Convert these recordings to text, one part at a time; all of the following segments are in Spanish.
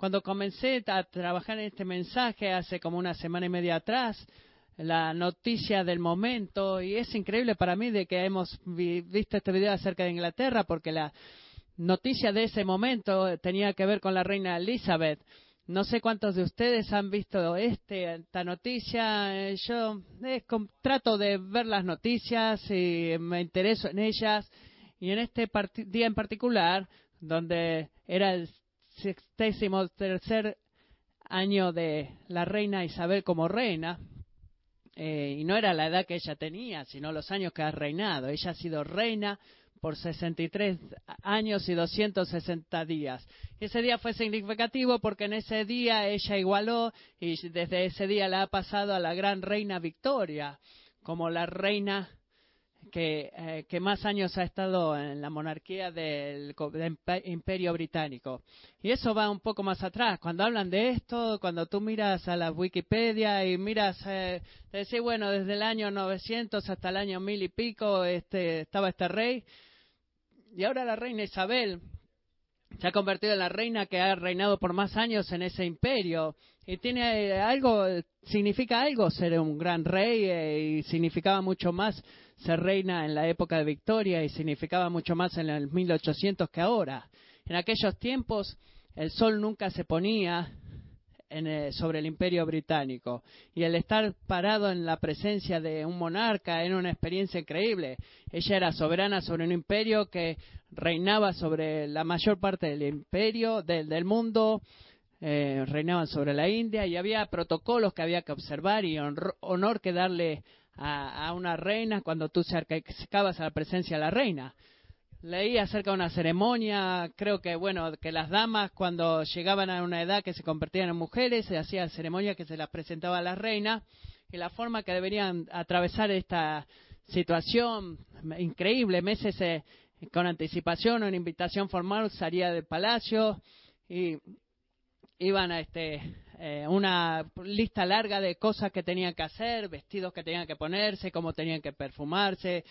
Cuando comencé a trabajar en este mensaje hace como una semana y media atrás, la noticia del momento, y es increíble para mí de que hemos visto este video acerca de Inglaterra, porque la noticia de ese momento tenía que ver con la reina Elizabeth. No sé cuántos de ustedes han visto este, esta noticia. Yo eh, trato de ver las noticias y me intereso en ellas. Y en este día en particular, donde era el sextésimo tercer año de la reina Isabel como reina, eh, y no era la edad que ella tenía, sino los años que ha reinado. Ella ha sido reina por 63 años y 260 días. Ese día fue significativo porque en ese día ella igualó y desde ese día la ha pasado a la gran reina Victoria como la reina que, eh, que, más años ha estado en la monarquía del, imperio británico. Y eso va un poco más atrás. Cuando hablan de esto, cuando tú miras a la Wikipedia y miras, eh, decir, bueno, desde el año 900 hasta el año mil y pico este, estaba este rey, y ahora la reina Isabel se ha convertido en la reina que ha reinado por más años en ese imperio. Y tiene eh, algo, significa algo ser un gran rey eh, y significaba mucho más ser reina en la época de Victoria y significaba mucho más en el 1800 que ahora. En aquellos tiempos el sol nunca se ponía eh, sobre el imperio británico. Y el estar parado en la presencia de un monarca era una experiencia increíble. Ella era soberana sobre un imperio que reinaba sobre la mayor parte del imperio, del, mundo, eh, reinaban sobre la India y había protocolos que había que observar y honor, que darle a, una reina cuando tú se acercabas a la presencia de la reina. Leí acerca de una ceremonia, creo que, bueno, que las damas cuando llegaban a una edad que se convertían en mujeres, se hacía ceremonia que se las presentaba a la reina, y la forma que deberían atravesar esta situación increíble, meses con anticipación, una invitación formal salía del palacio y iban a este eh, una lista larga de cosas que tenían que hacer, vestidos que tenían que ponerse, cómo tenían que perfumarse.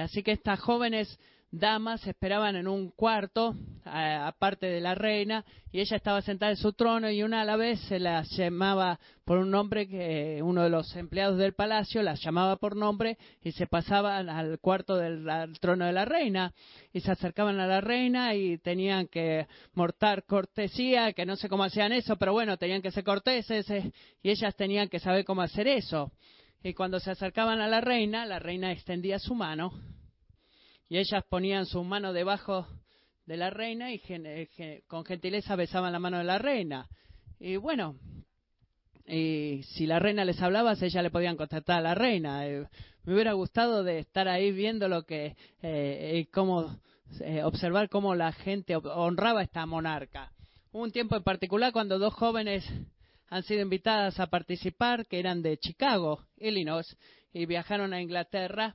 así que estas jóvenes damas esperaban en un cuarto, aparte de la reina, y ella estaba sentada en su trono y una a la vez se la llamaba por un nombre que uno de los empleados del palacio las llamaba por nombre y se pasaban al cuarto del trono de la reina y se acercaban a la reina y tenían que mortar cortesía, que no sé cómo hacían eso, pero bueno, tenían que ser corteses eh, y ellas tenían que saber cómo hacer eso. Y cuando se acercaban a la reina, la reina extendía su mano y ellas ponían su mano debajo de la reina y eh, con gentileza besaban la mano de la reina. Y bueno, y si la reina les hablaba, ellas le podían contestar a la reina. Eh, me hubiera gustado de estar ahí viendo lo que, eh, cómo, eh, observar cómo la gente honraba a esta monarca. Hubo un tiempo en particular cuando dos jóvenes han sido invitadas a participar, que eran de Chicago, Illinois, y viajaron a Inglaterra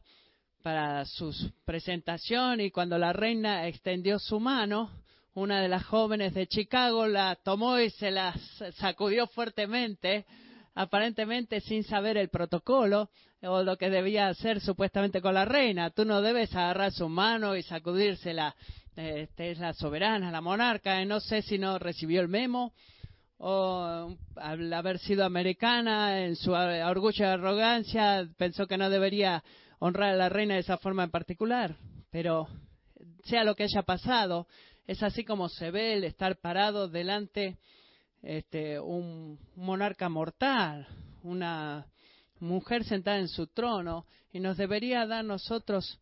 para su presentación y cuando la reina extendió su mano, una de las jóvenes de Chicago la tomó y se la sacudió fuertemente, aparentemente sin saber el protocolo o lo que debía hacer supuestamente con la reina. Tú no debes agarrar su mano y sacudírsela. Este es la soberana, la monarca. No sé si no recibió el memo o al haber sido americana, en su orgullo y arrogancia, pensó que no debería honrar a la reina de esa forma en particular, pero sea lo que haya pasado, es así como se ve el estar parado delante este, un monarca mortal, una mujer sentada en su trono, y nos debería dar nosotros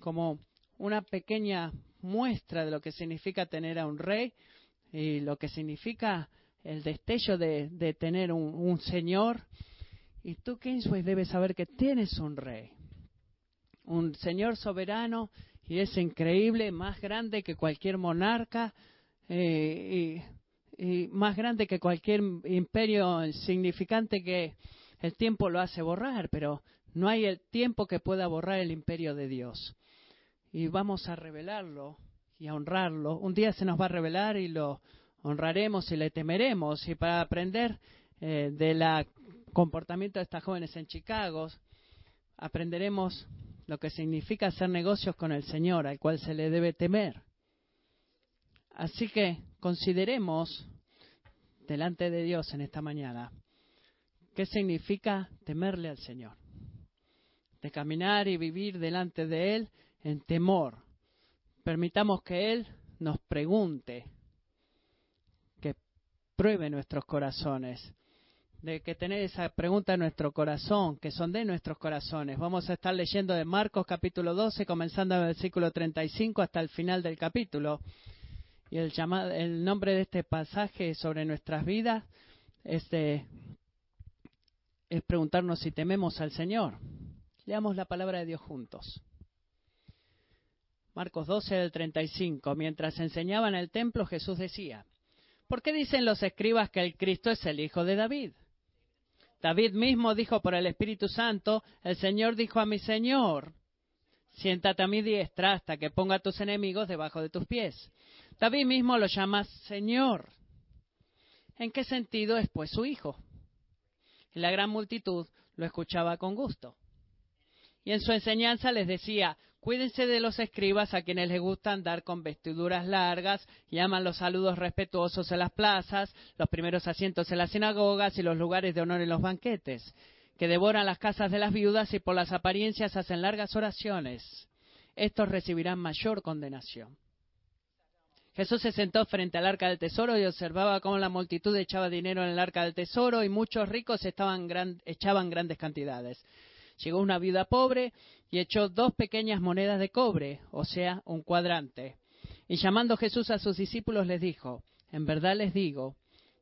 como una pequeña muestra de lo que significa tener a un rey y lo que significa el destello de, tener un, un, señor. Y tú, Kingsway, debes saber que tienes un rey un señor soberano y es increíble, más grande que cualquier monarca eh, y, más grande que cualquier imperio significante que el tiempo lo hace borrar, pero no hay el tiempo que pueda borrar el imperio de Dios. Y vamos a revelarlo y a honrarlo. Un día se nos va a revelar y lo honraremos y le temeremos. Y para aprender eh, del comportamiento de estas jóvenes en Chicago, aprenderemos lo que significa hacer negocios con el Señor, al cual se le debe temer. Así que consideremos delante de Dios en esta mañana. ¿Qué significa temerle al Señor? De caminar y vivir delante de Él en temor. Permitamos que Él nos pregunte, que pruebe nuestros corazones, de que tener esa pregunta en nuestro corazón, que son de nuestros corazones. Vamos a estar leyendo de Marcos capítulo 12, comenzando en el versículo 35 hasta el final del capítulo. Y el, nombre de este pasaje sobre nuestras vidas es, es preguntarnos si tememos al Señor. Leamos la palabra de Dios juntos. Marcos 12 del 35. Mientras enseñaba en el templo, Jesús decía, ¿por qué dicen los escribas que el Cristo es el Hijo de David? David mismo dijo por el Espíritu Santo, el Señor dijo a mi Señor, siéntate a mi diestra hasta que ponga a tus enemigos debajo de tus pies. David mismo lo llama Señor. ¿En qué sentido es pues su hijo? Y la gran multitud lo escuchaba con gusto. Y en su enseñanza les decía, cuídense de los escribas a quienes les gusta andar con vestiduras largas, llaman los saludos respetuosos en las plazas, los primeros asientos en las sinagogas y los lugares de honor en los banquetes, que devoran las casas de las viudas y por las apariencias hacen largas oraciones. Estos recibirán mayor condenación. Jesús se sentó frente al arca del tesoro y observaba cómo la multitud echaba dinero en el arca del tesoro y muchos ricos estaban echaban grandes cantidades. Llegó una viuda pobre y echó dos pequeñas monedas de cobre, o sea, un cuadrante. Y llamando Jesús a sus discípulos les dijo, en verdad les digo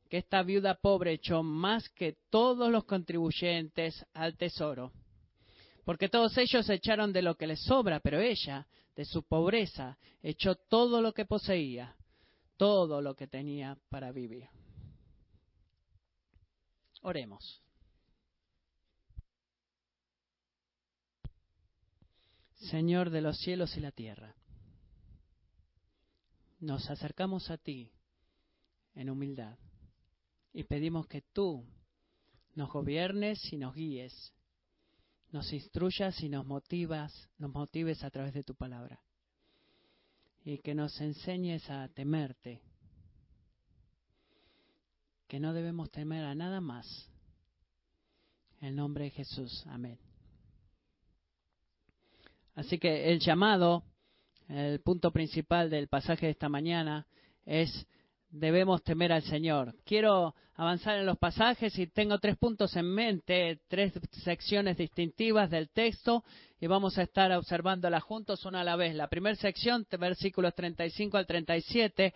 que esta viuda pobre echó más que todos los contribuyentes al tesoro. Porque todos ellos echaron de lo que les sobra, pero ella de su pobreza, echó todo lo que poseía, todo lo que tenía para vivir. Oremos. Señor de los cielos y la tierra, nos acercamos a ti en humildad y pedimos que tú nos gobiernes y nos guíes nos instruyas y nos motivas, nos motives a través de tu palabra. Y que nos enseñes a temerte. Que no debemos temer a nada más. En nombre de Jesús. Amén. Así que el llamado, el punto principal del pasaje de esta mañana es debemos temer al Señor. Quiero avanzar en los pasajes y tengo tres puntos en mente, tres secciones distintivas del texto y vamos a estar observándolas juntos una a la vez. La primera sección, versículos 35 al 37,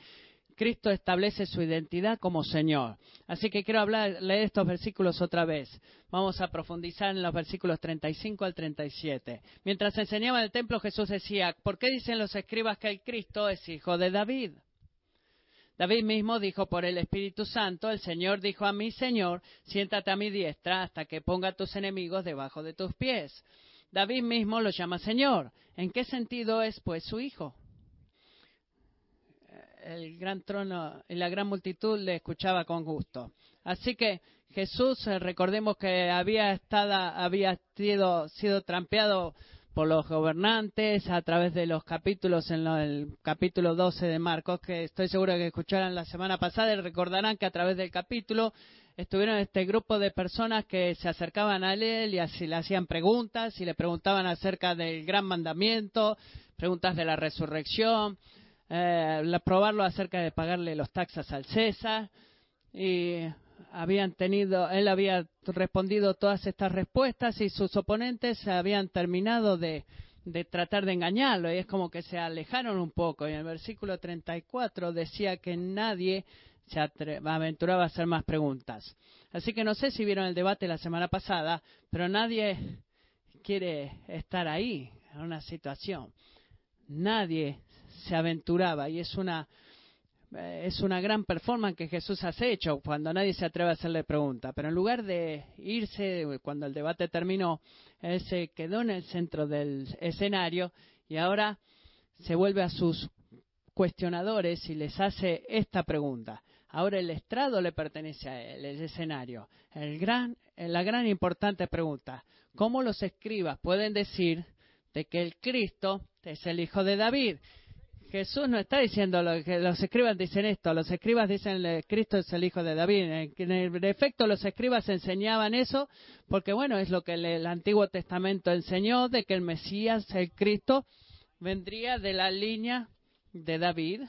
Cristo establece su identidad como Señor. Así que quiero hablar, leer estos versículos otra vez. Vamos a profundizar en los versículos 35 al 37. Mientras enseñaba en el templo, Jesús decía, ¿por qué dicen los escribas que el Cristo es hijo de David? David mismo dijo por el Espíritu Santo, el Señor dijo a mi Señor, siéntate a mi diestra hasta que ponga a tus enemigos debajo de tus pies. David mismo lo llama Señor. ¿En qué sentido es pues su hijo? El gran trono y la gran multitud le escuchaba con gusto. Así que Jesús, eh, recordemos que había estado, había sido, sido trampeado por los gobernantes a través de los capítulos en el capítulo 12 de Marcos, que estoy seguro que escucharon la semana pasada y recordarán que a través del capítulo estuvieron este grupo de personas que se acercaban a él y le hacían preguntas y le preguntaban acerca del gran mandamiento, preguntas de la resurrección, eh, probarlo acerca de pagarle los taxas al César y habían tenido, él había respondido todas estas respuestas y sus oponentes habían terminado de, de tratar de engañarlo y es como que se alejaron un poco. Y en el versículo 34 decía que nadie se aventuraba a hacer más preguntas. Así que no sé si vieron el debate la semana pasada, pero nadie quiere estar ahí, en una situación. Nadie se aventuraba y es una eh, es una gran performance que Jesús ha hecho cuando nadie se atreve a hacerle pregunta. Pero en lugar de irse, cuando el debate terminó, él se quedó en el centro del escenario y ahora se vuelve a sus cuestionadores y les hace esta pregunta. Ahora el estrado le pertenece a él, el escenario. El gran, la gran importante pregunta, ¿cómo los escribas pueden decir de que el Cristo es el hijo de David? Jesús no está diciendo lo que los escribas dicen esto, los escribas dicen que Cristo es el hijo de David. En efecto, los escribas enseñaban eso porque, bueno, es lo que el Antiguo Testamento enseñó de que el Mesías, el Cristo, vendría de la línea de David,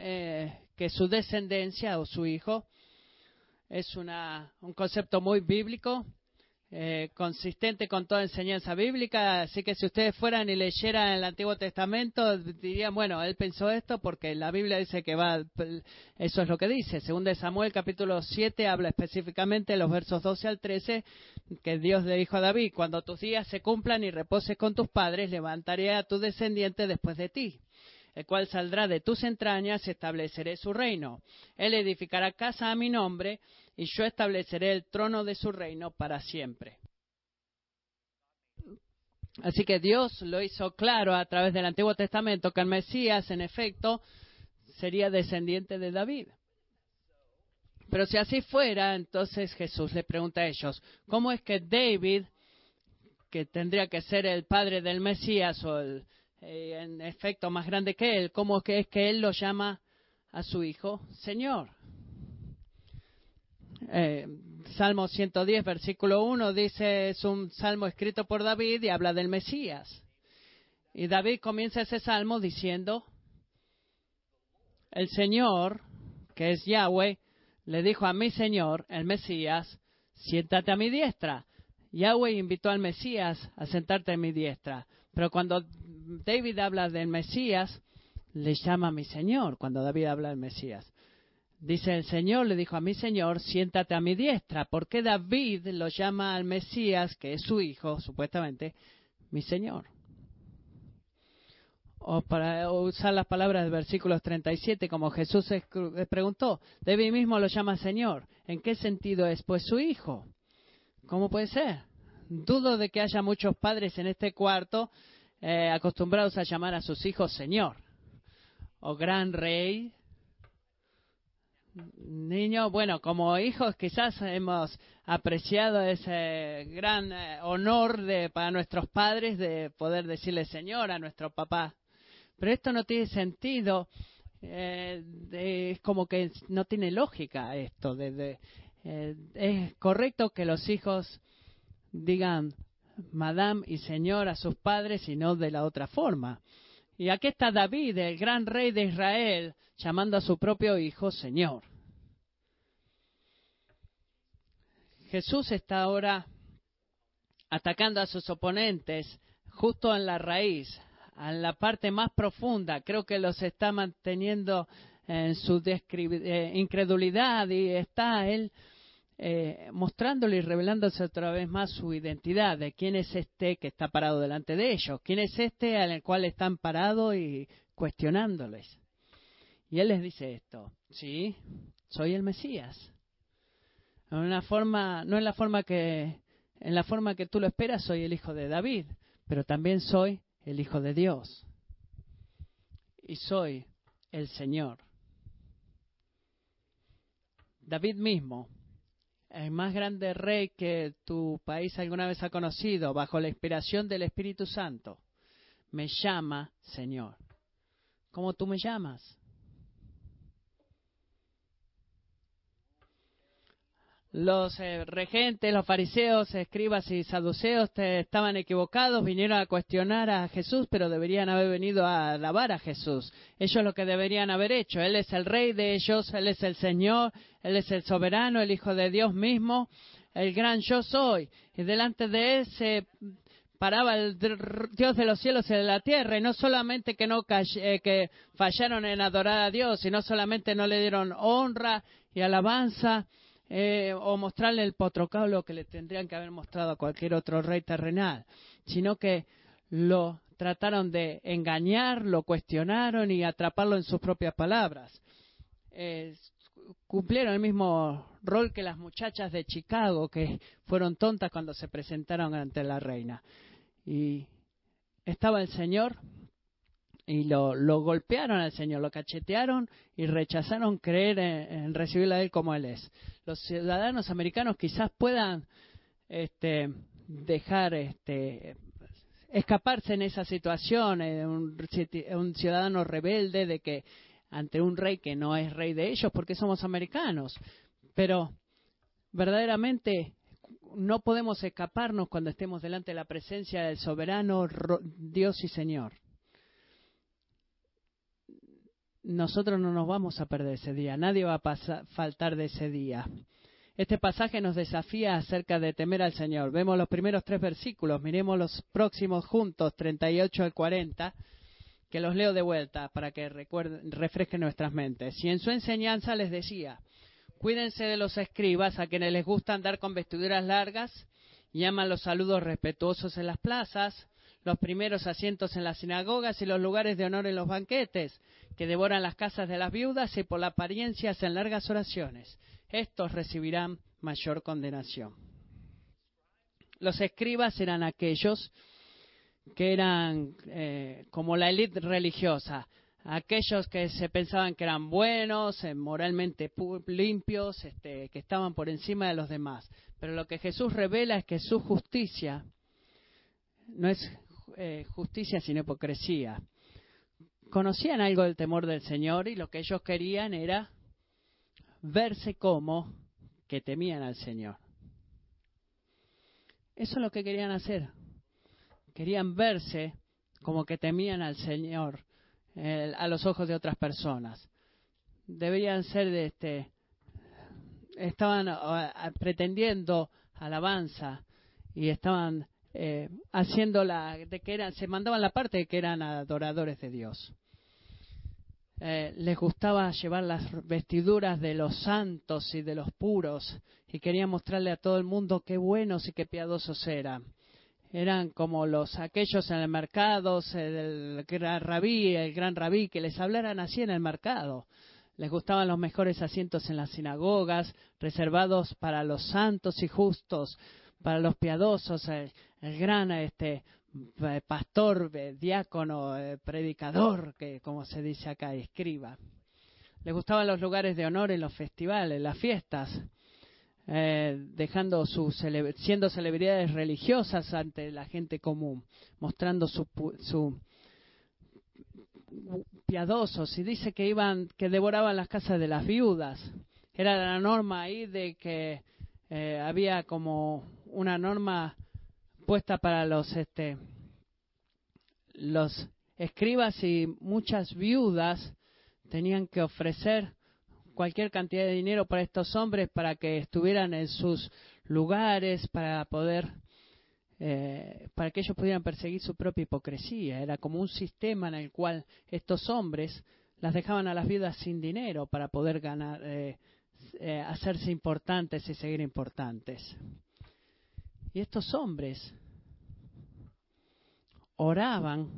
eh, que su descendencia o su hijo es una, un concepto muy bíblico eh, consistente con toda enseñanza bíblica. Así que si ustedes fueran y leyeran el Antiguo Testamento, dirían, bueno, él pensó esto porque la Biblia dice que va, eso es lo que dice. Según de Samuel capítulo 7 habla específicamente los versos 12 al 13 que Dios le dijo a David, cuando tus días se cumplan y reposes con tus padres, levantaré a tu descendiente después de ti el cual saldrá de tus entrañas estableceré su reino. Él edificará casa a mi nombre y yo estableceré el trono de su reino para siempre. Así que Dios lo hizo claro a través del Antiguo Testamento que el Mesías, en efecto, sería descendiente de David. Pero si así fuera, entonces Jesús le pregunta a ellos, ¿cómo es que David, que tendría que ser el padre del Mesías o el, eh, en efecto más grande que él, cómo es que él lo llama a su hijo Señor? Eh, salmo 110, versículo 1 dice, es un salmo escrito por David y habla del Mesías. Y David comienza ese salmo diciendo, el Señor, que es Yahweh, le dijo a mi Señor, el Mesías, siéntate a mi diestra. Yahweh invitó al Mesías a sentarte a mi diestra. Pero cuando David habla del Mesías, le llama a mi Señor, cuando David habla del Mesías. Dice el Señor, le dijo a mi Señor, siéntate a mi diestra. ¿Por qué David lo llama al Mesías, que es su hijo, supuestamente, mi Señor? O para usar las palabras del versículo 37, como Jesús preguntó, David mismo lo llama Señor. ¿En qué sentido es pues su hijo? ¿Cómo puede ser? Dudo de que haya muchos padres en este cuarto eh, acostumbrados a llamar a sus hijos Señor o Gran Rey Niño, bueno, como hijos quizás hemos apreciado ese gran eh, honor de, para nuestros padres de poder decirle Señor a nuestro papá. Pero esto no tiene sentido, eh, es como que no tiene lógica esto. De, eh, es correcto que los hijos digan Madame y Señor a sus padres y no de la otra forma. Y aquí está David, el gran rey de Israel, llamando a su propio hijo Señor. Jesús está ahora atacando a sus oponentes justo en la raíz, en la parte más profunda. Creo que los está manteniendo en su eh, incredulidad y está él eh, mostrándole y revelándose otra vez más su identidad de quién es este que está parado delante de ellos, quién es este al cual están parados y cuestionándoles. Y él les dice esto, sí, soy el Mesías. En una forma, no en la forma que, en la forma que tú lo esperas, soy el hijo de David, pero también soy el hijo de Dios. Y soy el Señor. David mismo el más grande rey que tu país alguna vez ha conocido, bajo la inspiración del Espíritu Santo, me llama Señor. ¿Cómo tú me llamas? Los eh, regentes, los fariseos, escribas y saduceos estaban equivocados, vinieron a cuestionar a Jesús, pero deberían haber venido a alabar a Jesús. Ellos lo que deberían haber hecho. Él es el rey de ellos, Él es el Señor, Él es el soberano, el Hijo de Dios mismo, el gran yo soy. Y delante de Él se paraba el Dios de los cielos y de la tierra, y no solamente que no eh, que fallaron en adorar a Dios, y no solamente no le dieron honra y alabanza, eh, o mostrarle el potrocaulo que le tendrían que haber mostrado a cualquier otro rey terrenal, sino que lo trataron de engañar, lo cuestionaron y atraparlo en sus propias palabras. Eh, cumplieron el mismo rol que las muchachas de Chicago, que fueron tontas cuando se presentaron ante la reina. Y estaba el Señor y lo, golpearon al Señor, lo cachetearon y rechazaron creer en, recibirle a Él como Él es. Los ciudadanos americanos quizás puedan este, dejar este, escaparse en esa situación, un, un ciudadano rebelde de que ante un rey que no es rey de ellos porque somos americanos. Pero verdaderamente no podemos escaparnos cuando estemos delante de la presencia del soberano Dios y Señor. Nosotros no nos vamos a perder ese día, nadie va a faltar de ese día. Este pasaje nos desafía acerca de temer al Señor. Vemos los primeros tres versículos, miremos los próximos juntos, 38 al 40, que los leo de vuelta para que recuerden, refresquen nuestras mentes. Y en su enseñanza les decía, cuídense de los escribas a quienes les gusta andar con vestiduras largas y aman los saludos respetuosos en las plazas, los primeros asientos en las sinagogas y los lugares de honor en los banquetes, que devoran las casas de las viudas y por la apariencia hacen largas oraciones estos recibirán mayor condenación. Los escribas eran aquellos que eran eh, como la élite religiosa, aquellos que se pensaban que eran buenos, eh, moralmente limpios, este, que estaban por encima de los demás. Pero lo que Jesús revela es que su justicia no es eh, justicia sino hipocresía. Conocían algo del temor del Señor y lo que ellos querían era verse como que temían al Señor. Eso es lo que querían hacer. Querían verse como que temían al Señor a los ojos de otras personas. Deberían ser de este. Estaban pretendiendo alabanza y estaban eh, haciendo la de que eran, se mandaban la parte de que eran adoradores de Dios. Eh, les gustaba llevar las vestiduras de los santos y de los puros y querían mostrarle a todo el mundo qué buenos y qué piadosos eran. Eran como los aquellos en el mercado, el gran rabí, el gran rabí, que les hablaran así en el mercado. Les gustaban los mejores asientos en las sinagogas, reservados para los santos y justos, para los piadosos, el, el gran este, eh, pastor, eh, diácono, eh, predicador, que como se dice acá, escriba. Le gustaban los lugares de honor en los festivales, las fiestas, dejando su siendo celebridades religiosas ante la gente común, mostrando su, su piadosos y dice que iban que devoraban las casas de las viudas. Era la norma ahí de que había como una norma puesta para los este los escribas y muchas viudas tenían que ofrecer cualquier cantidad de dinero para estos hombres para que estuvieran en sus lugares para poder eh, para que ellos pudieran perseguir su propia hipocresía. Era como un sistema en el cual estos hombres las dejaban a las viudas sin dinero para poder ganar eh, eh, hacerse importantes y seguir importantes y estos hombres oraban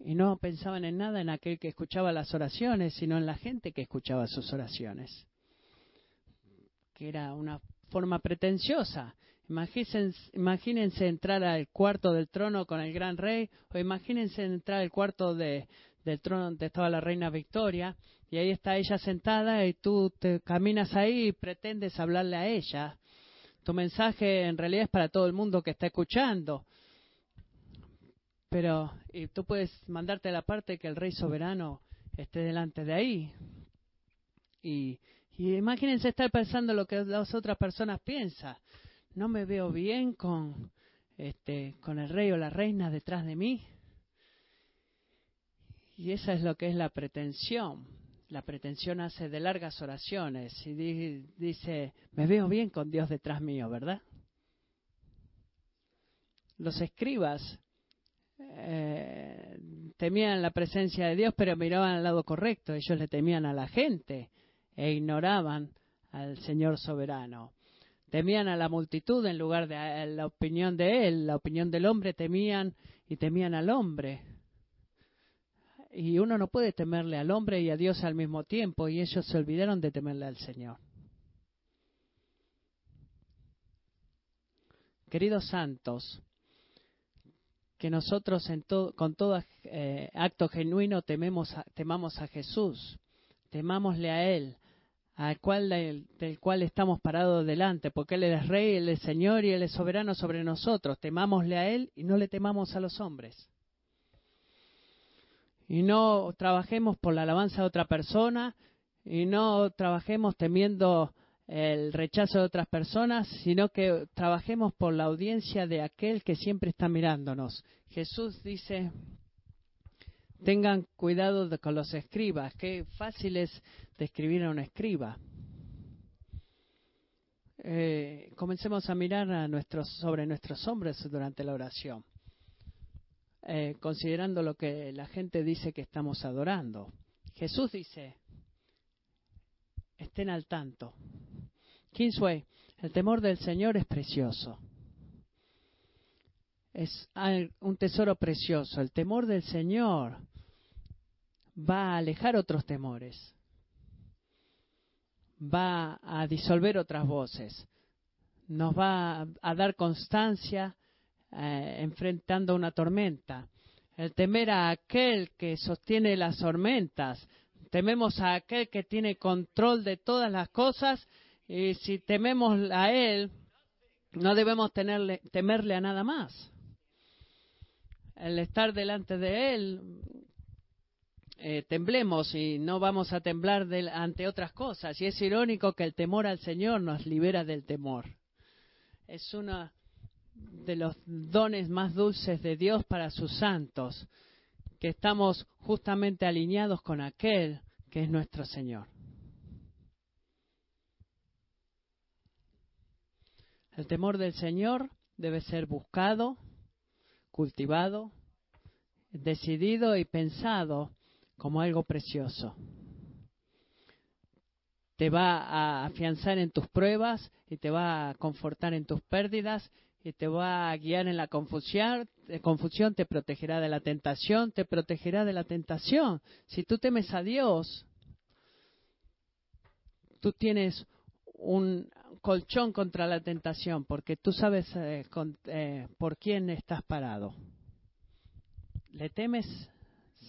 y no pensaban en nada en aquel que escuchaba las oraciones, sino en la gente que escuchaba sus oraciones, que era una forma pretenciosa. Imagínense, imagínense entrar al cuarto del trono con el gran rey, o imagínense entrar al cuarto de, del trono donde estaba la reina Victoria, y ahí está ella sentada y tú te caminas ahí y pretendes hablarle a ella tu mensaje en realidad es para todo el mundo que está escuchando. Pero y tú puedes mandarte a la parte que el rey soberano esté delante de ahí. Y, y imagínense estar pensando lo que las otras personas piensan. No me veo bien con, este, con el rey o la reina detrás de mí. Y esa es lo que es la pretensión la pretensión hace de largas oraciones y dice, me veo bien con Dios detrás mío, ¿verdad? Los escribas eh, temían la presencia de Dios, pero miraban al lado correcto. Ellos le temían a la gente e ignoraban al Señor soberano. Temían a la multitud en lugar de la opinión de Él, la opinión del hombre, temían y temían al hombre y uno no puede temerle al hombre y a Dios al mismo tiempo, y ellos se olvidaron de temerle al Señor. Queridos santos, que nosotros con todo eh, acto genuino tememos temamos a Jesús, temámosle a Él, al cual, del, cual estamos parados delante, porque Él es Rey, Él es Señor y Él es soberano sobre nosotros. Temámosle a Él y no le temamos a los hombres. Y no trabajemos por la alabanza de otra persona y no trabajemos temiendo el rechazo de otras personas, sino que trabajemos por la audiencia de aquel que siempre está mirándonos. Jesús dice, tengan cuidado con los escribas, qué fácil es describir a un escriba. Eh, comencemos a mirar a nuestros, sobre nuestros hombres durante la oración, eh, considerando lo que la gente dice que estamos adorando. Jesús dice, estén al tanto. Kingsway, el temor del Señor es precioso. Es un tesoro precioso. El temor del Señor va a alejar otros temores. Va a disolver otras voces. Nos va a dar constancia enfrentando una tormenta. El temer a aquel que sostiene las tormentas. Tememos a aquel que tiene control de todas las cosas y si tememos a Él, no debemos tenerle, temerle a nada más. El estar delante de Él, eh, temblemos y no vamos a temblar ante otras cosas. Y es irónico que el temor al Señor nos libera del temor. Es uno de los dones más dulces de Dios para sus santos, que estamos justamente alineados con aquel que es nuestro Señor. El temor del Señor debe ser buscado, cultivado, decidido y pensado como algo precioso. Te va a afianzar en tus pruebas y te va a confortar en tus pérdidas y te va a guiar en la confusión, confusión, te protegerá de la tentación, te protegerá de la tentación. Si tú temes a Dios, tú tienes un colchón contra la tentación, porque tú sabes eh, eh, por quién estás parado. ¿Le temes,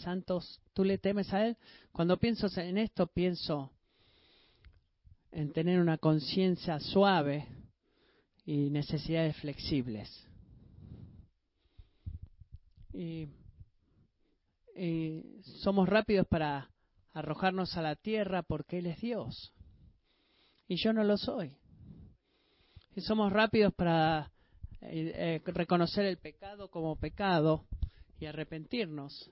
santos? ¿Tú le temes a Él? Cuando pienso en esto, pienso en tener una conciencia suave y necesidades flexibles. y somos rápidos para arrojarnos a la tierra porque Él es Dios y yo no lo soy. Y somos rápidos para eh, eh, reconocer el pecado como pecado y arrepentirnos.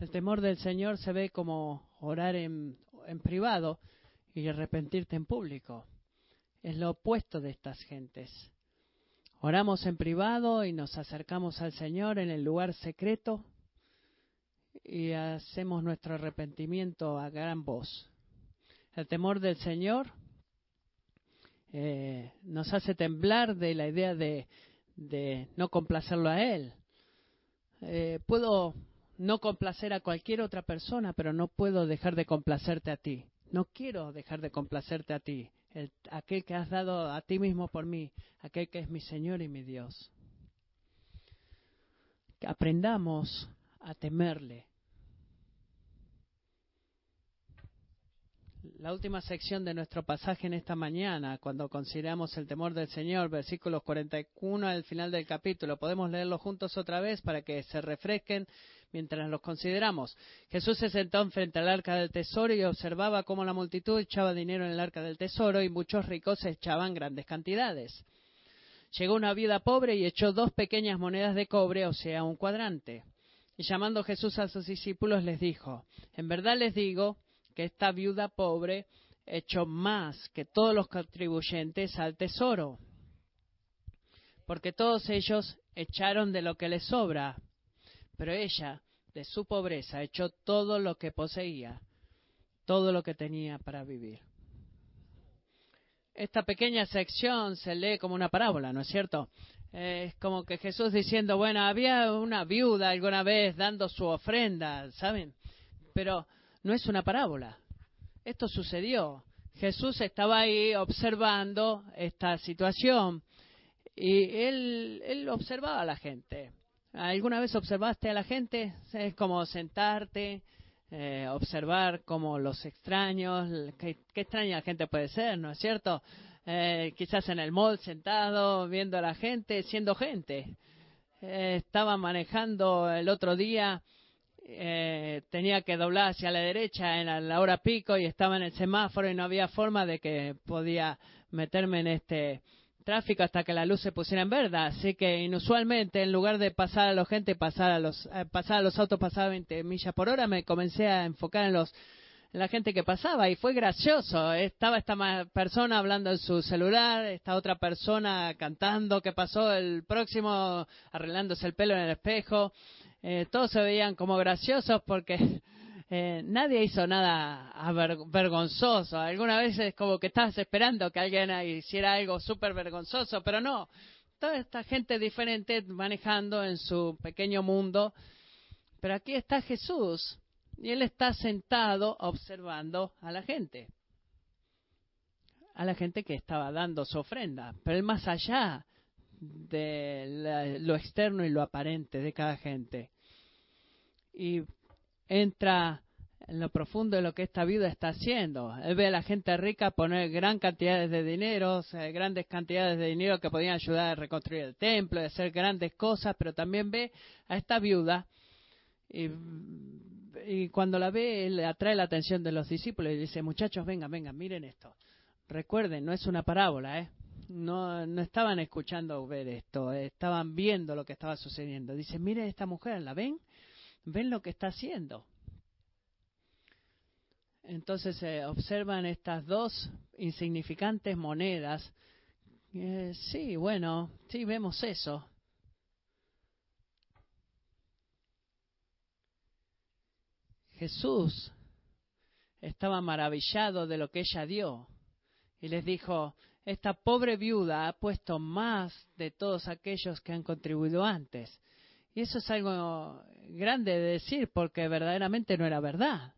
El temor del Señor se ve como orar en, en privado y arrepentirte en público. Es lo opuesto de estas gentes. Oramos en privado y nos acercamos al Señor en el lugar secreto y hacemos nuestro arrepentimiento a gran voz. El temor del Señor eh, nos hace temblar de la idea de, no complacerlo a Él. Eh, puedo no complacer a cualquier otra persona, pero no puedo dejar de complacerte a ti. No quiero dejar de complacerte a ti, aquel que has dado a ti mismo por mí, aquel que es mi Señor y mi Dios. Que aprendamos a temerle, la última sección de nuestro pasaje en esta mañana, cuando consideramos el temor del Señor, versículos 41 al final del capítulo. Podemos leerlo juntos otra vez para que se refresquen mientras los consideramos. Jesús se sentó frente al arca del tesoro y observaba cómo la multitud echaba dinero en el arca del tesoro y muchos ricos echaban grandes cantidades. Llegó una vida pobre y echó dos pequeñas monedas de cobre, o sea, un cuadrante. Y llamando Jesús a sus discípulos les dijo, en verdad les digo, que esta viuda pobre echó más que todos los contribuyentes al tesoro, porque todos ellos echaron de lo que les sobra, pero ella, de su pobreza, echó todo lo que poseía, todo lo que tenía para vivir. Esta pequeña sección se lee como una parábola, ¿no es cierto? Es como que Jesús diciendo, bueno, había una viuda alguna vez dando su ofrenda, ¿saben? Pero no es una parábola. Esto sucedió. Jesús estaba ahí observando esta situación y él, él observaba a la gente. ¿Alguna vez observaste a la gente? Es como sentarte, eh, observar como los extraños, qué, extraña gente puede ser, ¿no es cierto? Eh, quizás en el mall sentado, viendo a la gente, siendo gente. Eh, estaba manejando el otro día, tenía que doblar hacia la derecha en la hora pico y estaba en el semáforo y no había forma de que podía meterme en este tráfico hasta que la luz se pusiera en verde. Así que inusualmente, en lugar de pasar a la gente, pasar a los, eh, pasar a los autos, pasar a 20 millas por hora, me comencé a enfocar en los la gente que pasaba y fue gracioso. Estaba esta persona hablando en su celular, esta otra persona cantando, que pasó el próximo arreglándose el pelo en el espejo. Eh, todos se veían como graciosos porque eh, nadie hizo nada vergonzoso. Algunas veces como que estabas esperando que alguien hiciera algo súper vergonzoso, pero no. Toda esta gente diferente manejando en su pequeño mundo. Pero aquí está Jesús y él está sentado observando a la gente. A la gente que estaba dando su ofrenda. Pero él más allá de lo externo y lo aparente de cada gente. Y entra en lo profundo de lo que esta vida está haciendo. Él ve a la gente rica poner gran cantidades de dinero, grandes cantidades de dinero que podían ayudar a reconstruir el templo, y hacer grandes cosas, pero también ve a esta viuda y, y cuando la ve, él atrae la atención de los discípulos y dice, muchachos, vengan, vengan, miren esto. Recuerden, no es una parábola, ¿eh? No, no estaban escuchando ver esto, estaban viendo lo que estaba sucediendo. Dice, miren esta mujer, ¿la ven? Ven lo que está haciendo. Entonces se observan estas dos insignificantes monedas. Eh, sí, bueno, sí vemos eso. Jesús estaba maravillado de lo que ella dio y les dijo, esta pobre viuda ha puesto más de todos aquellos que han contribuido antes. Y eso es algo grande de decir porque verdaderamente no era verdad.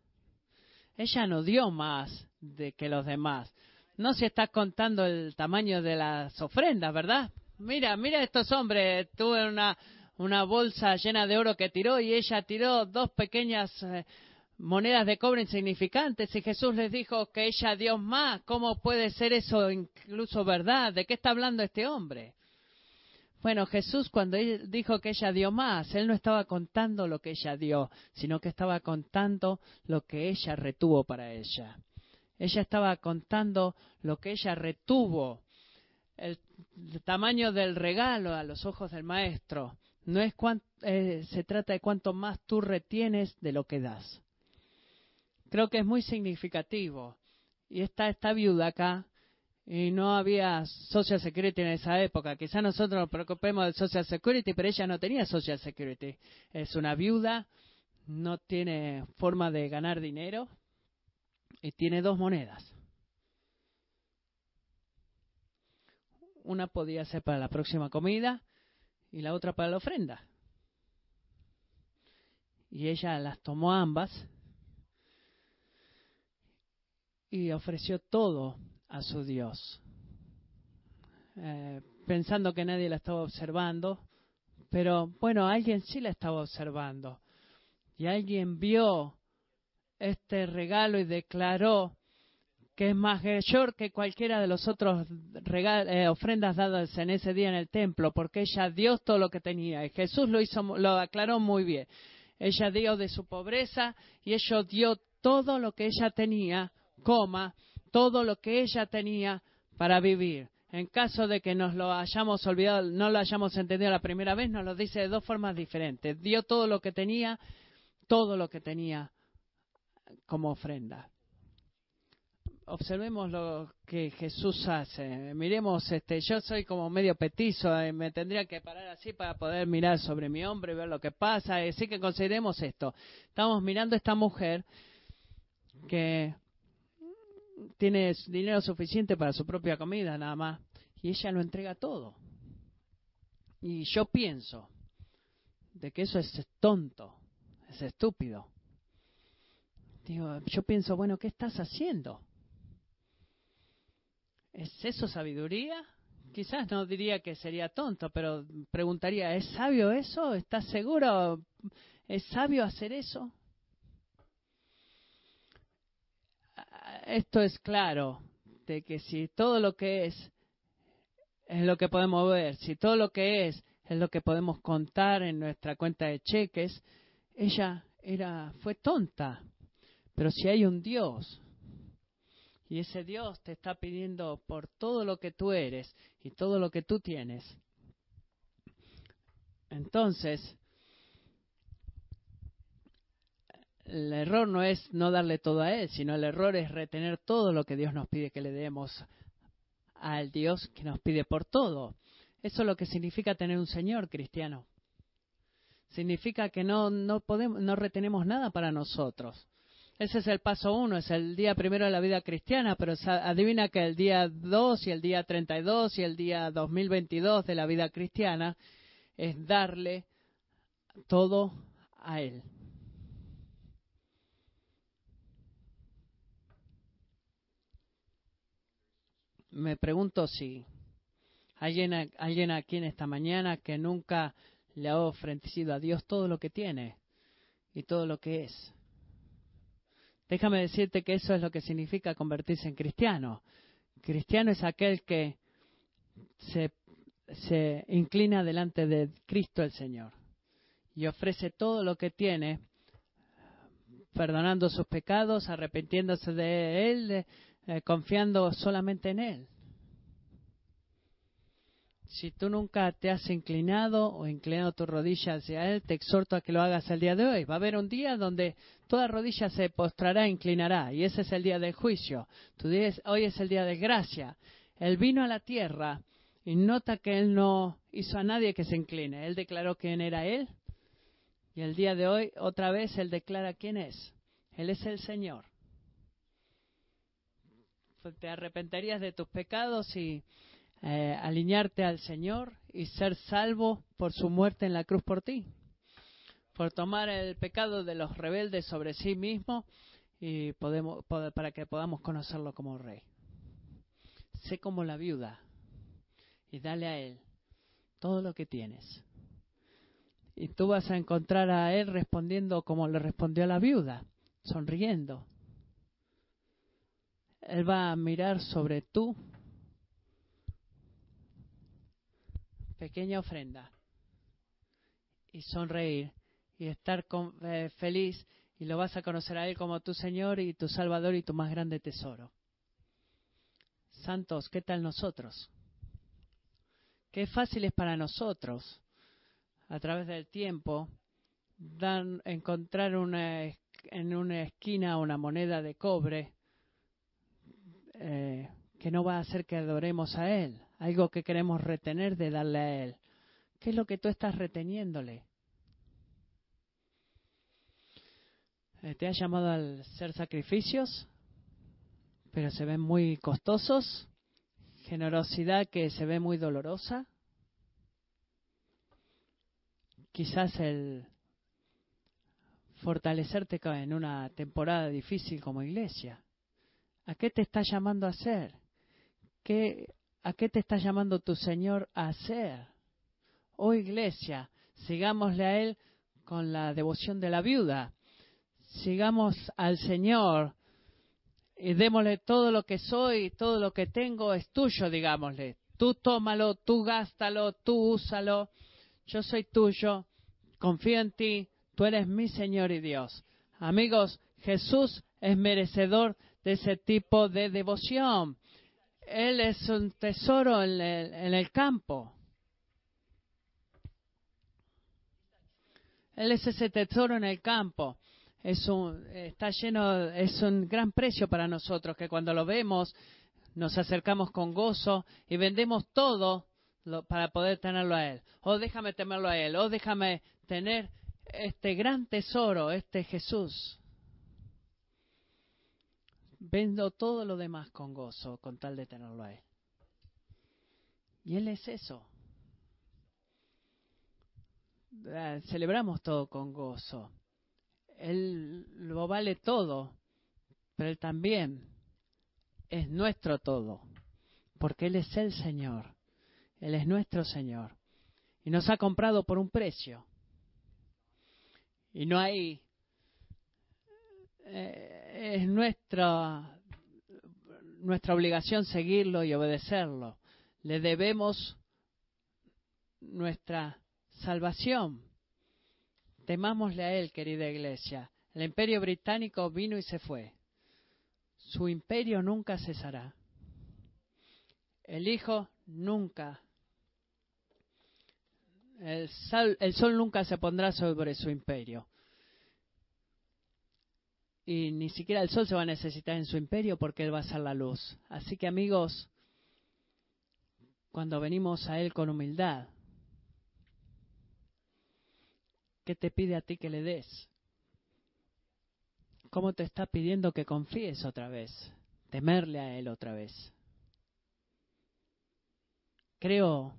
Ella no dio más de que los demás. No se está contando el tamaño de las ofrendas, ¿verdad? Mira, mira estos hombres. Tuve una, bolsa llena de oro que tiró y ella tiró dos pequeñas eh, monedas de cobre insignificantes y Jesús les dijo que ella dio más. ¿Cómo puede ser eso incluso verdad? ¿De qué está hablando este hombre? Bueno, Jesús cuando dijo que ella dio más, él no estaba contando lo que ella dio, sino que estaba contando lo que ella retuvo para ella. Ella estaba contando lo que ella retuvo, el, tamaño del regalo a los ojos del maestro. No es eh, se trata de cuánto más tú retienes de lo que das. Creo que es muy significativo. Y está esta viuda acá y no había Social Security en esa época. Quizá nosotros nos preocupemos del Social Security, pero ella no tenía Social Security. Es una viuda, no tiene forma de ganar dinero y tiene dos monedas. Una podía ser para la próxima comida y la otra para la ofrenda. Y ella las tomó ambas y ofreció todo a su Dios, eh, pensando que nadie la estaba observando, pero bueno, alguien sí la estaba observando y alguien vio este regalo y declaró que es mayor que cualquiera de los otros eh, ofrendas dadas en ese día en el templo, porque ella dio todo lo que tenía. Y Jesús lo hizo, lo aclaró muy bien. Ella dio de su pobreza y ella dio todo lo que ella tenía, coma, todo lo que ella tenía para vivir. En caso de que nos lo hayamos olvidado, no lo hayamos entendido la primera vez, nos lo dice de dos formas diferentes. Dio todo lo que tenía, todo lo que tenía como ofrenda. Observemos lo que Jesús hace. Miremos, este, yo soy como medio petizo, y eh, me tendría que parar así para poder mirar sobre mi hombre, ver lo que pasa. Así que consideremos esto. Estamos mirando a esta mujer que tiene dinero suficiente para su propia comida nada más y ella lo entrega todo. Y yo pienso de que eso es tonto, es estúpido. Digo, yo pienso, bueno, ¿qué estás haciendo? ¿Es eso sabiduría? quizás no diría que sería tonto, pero preguntaría, ¿es sabio eso? ¿Estás seguro? ¿Es sabio hacer eso? Esto es claro, de que si todo lo que es es lo que podemos ver, si todo lo que es es lo que podemos contar en nuestra cuenta de cheques, ella era fue tonta. Pero si hay un Dios y ese Dios te está pidiendo por todo lo que tú eres y todo lo que tú tienes, entonces el error no es no darle todo a Él, sino el error es retener todo lo que Dios nos pide que le demos al Dios que nos pide por todo. Eso es lo que significa tener un Señor cristiano. Significa que no, no, podemos, no retenemos nada para nosotros. Ese es el paso uno, es el día primero de la vida cristiana, pero adivina que el día dos y el día treinta y dos y el día 2022 de la vida cristiana es darle todo a Él. Me pregunto si alguien, alguien aquí en esta mañana que nunca le ha ofrecido a Dios todo lo que tiene y todo lo que es. Déjame decirte que eso es lo que significa convertirse en cristiano. Cristiano es aquel que se, se inclina delante de Cristo el Señor y ofrece todo lo que tiene, perdonando sus pecados, arrepintiéndose de Él, eh, confiando solamente en Él. Si tú nunca te has inclinado o inclinado tu rodilla hacia Él, te exhorto a que lo hagas el día de hoy. Va a haber un día donde toda rodilla se postrará e inclinará, y ese es el día del juicio. Tu hoy es el día de gracia. Él vino a la tierra y nota que Él no hizo a nadie que se incline. Él declaró quién era Él, y el día de hoy otra vez Él declara quién es. Él es el Señor. Te arrepentirías de tus pecados y eh, alinearte al Señor y ser salvo por su muerte en la cruz por ti, por tomar el pecado de los rebeldes sobre sí mismo y podemos, para que podamos conocerlo como Rey. Sé como la viuda y dale a Él todo lo que tienes. Y tú vas a encontrar a Él respondiendo como le respondió a la viuda, sonriendo. Él va a mirar sobre tú pequeña ofrenda y sonreír y estar eh, feliz y lo vas a conocer a Él como tu Señor y tu Salvador y tu más grande tesoro. Santos, ¿qué tal nosotros? Qué fácil es para nosotros, a través del tiempo, dan, encontrar una, en una esquina una moneda de cobre eh, que no va a hacer que adoremos a Él algo que queremos retener de darle a Él. ¿Qué es lo que tú estás reteniéndole? Eh, ¿Te ha llamado al ser sacrificios? Pero se ven muy costosos. Generosidad que se ve muy dolorosa. Quizás el fortalecerte en una temporada difícil como iglesia. ¿A qué te está llamando a hacer? ¿Qué ¿A qué te está llamando tu Señor a hacer? Oh iglesia, sigámosle a Él con la devoción de la viuda. Sigamos al Señor y démosle todo lo que soy, todo lo que tengo es tuyo, digámosle. Tú tómalo, tú gástalo, tú úsalo. Yo soy tuyo, confío en ti, tú eres mi Señor y Dios. Amigos, Jesús es merecedor de ese tipo de devoción. Él es un tesoro en el, campo. Él es ese tesoro en el campo. Es un, está lleno, es un gran precio para nosotros que cuando lo vemos nos acercamos con gozo y vendemos todo para poder tenerlo a Él. Oh, déjame tenerlo a Él. Oh, déjame tener este gran tesoro, este Jesús vendo todo lo demás con gozo con tal de tenerlo a Él. Y Él es eso. Ah, celebramos todo con gozo. Él lo vale todo, pero Él también es nuestro todo, porque Él es el Señor. Él es nuestro Señor. Y nos ha comprado por un precio. Y no hay... Eh, es nuestra, nuestra obligación seguirlo y obedecerlo. Le debemos nuestra salvación. Temámosle a Él, querida iglesia. El imperio británico vino y se fue. Su imperio nunca cesará. El Hijo nunca. El sol, el sol nunca se pondrá sobre su imperio. Y ni siquiera el sol se va a necesitar en su imperio porque Él va a ser la luz. Así que amigos, cuando venimos a Él con humildad, ¿qué te pide a ti que le des? ¿Cómo te está pidiendo que confíes otra vez? Temerle a Él otra vez. Creo,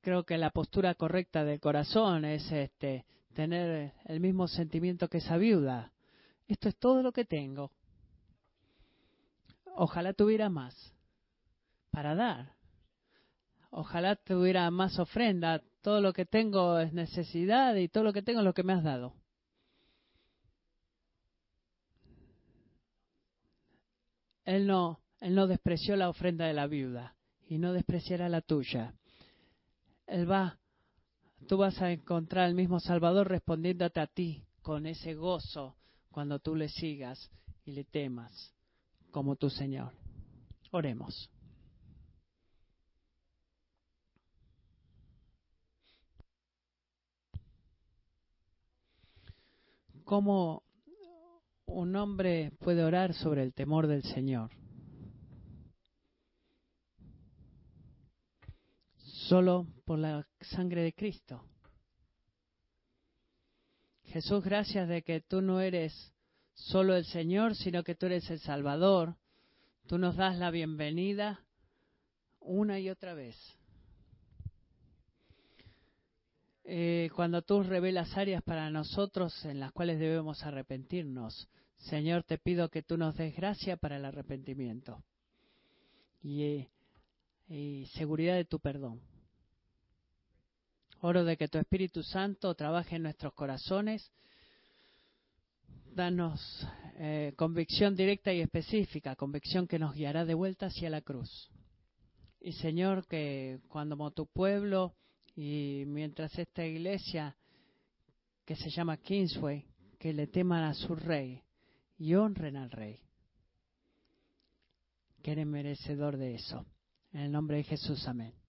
creo que la postura correcta del corazón es este, tener el mismo sentimiento que esa viuda. Esto es todo lo que tengo. Ojalá tuviera más para dar. Ojalá tuviera más ofrenda. Todo lo que tengo es necesidad y todo lo que tengo es lo que me has dado. Él no, él no despreció la ofrenda de la viuda y no despreciará la tuya. Él va, tú vas a encontrar el mismo Salvador respondiéndote a ti con ese gozo cuando tú le sigas y le temas como tu Señor. Oremos. ¿Cómo un hombre puede orar sobre el temor del Señor? Solo por la sangre de Cristo. Jesús, gracias de que tú no eres solo el Señor, sino que tú eres el Salvador. Tú nos das la bienvenida una y otra vez. Eh, cuando tú revelas áreas para nosotros en las cuales debemos arrepentirnos, Señor, te pido que tú nos des gracia para el arrepentimiento y, y seguridad de tu perdón. Oro de que tu Espíritu Santo trabaje en nuestros corazones. Danos eh, convicción directa y específica, convicción que nos guiará de vuelta hacia la cruz. Y Señor, que cuando tu pueblo y mientras esta iglesia que se llama Kingsway, que le teman a su rey y honren al rey, que eres merecedor de eso. En el nombre de Jesús, amén.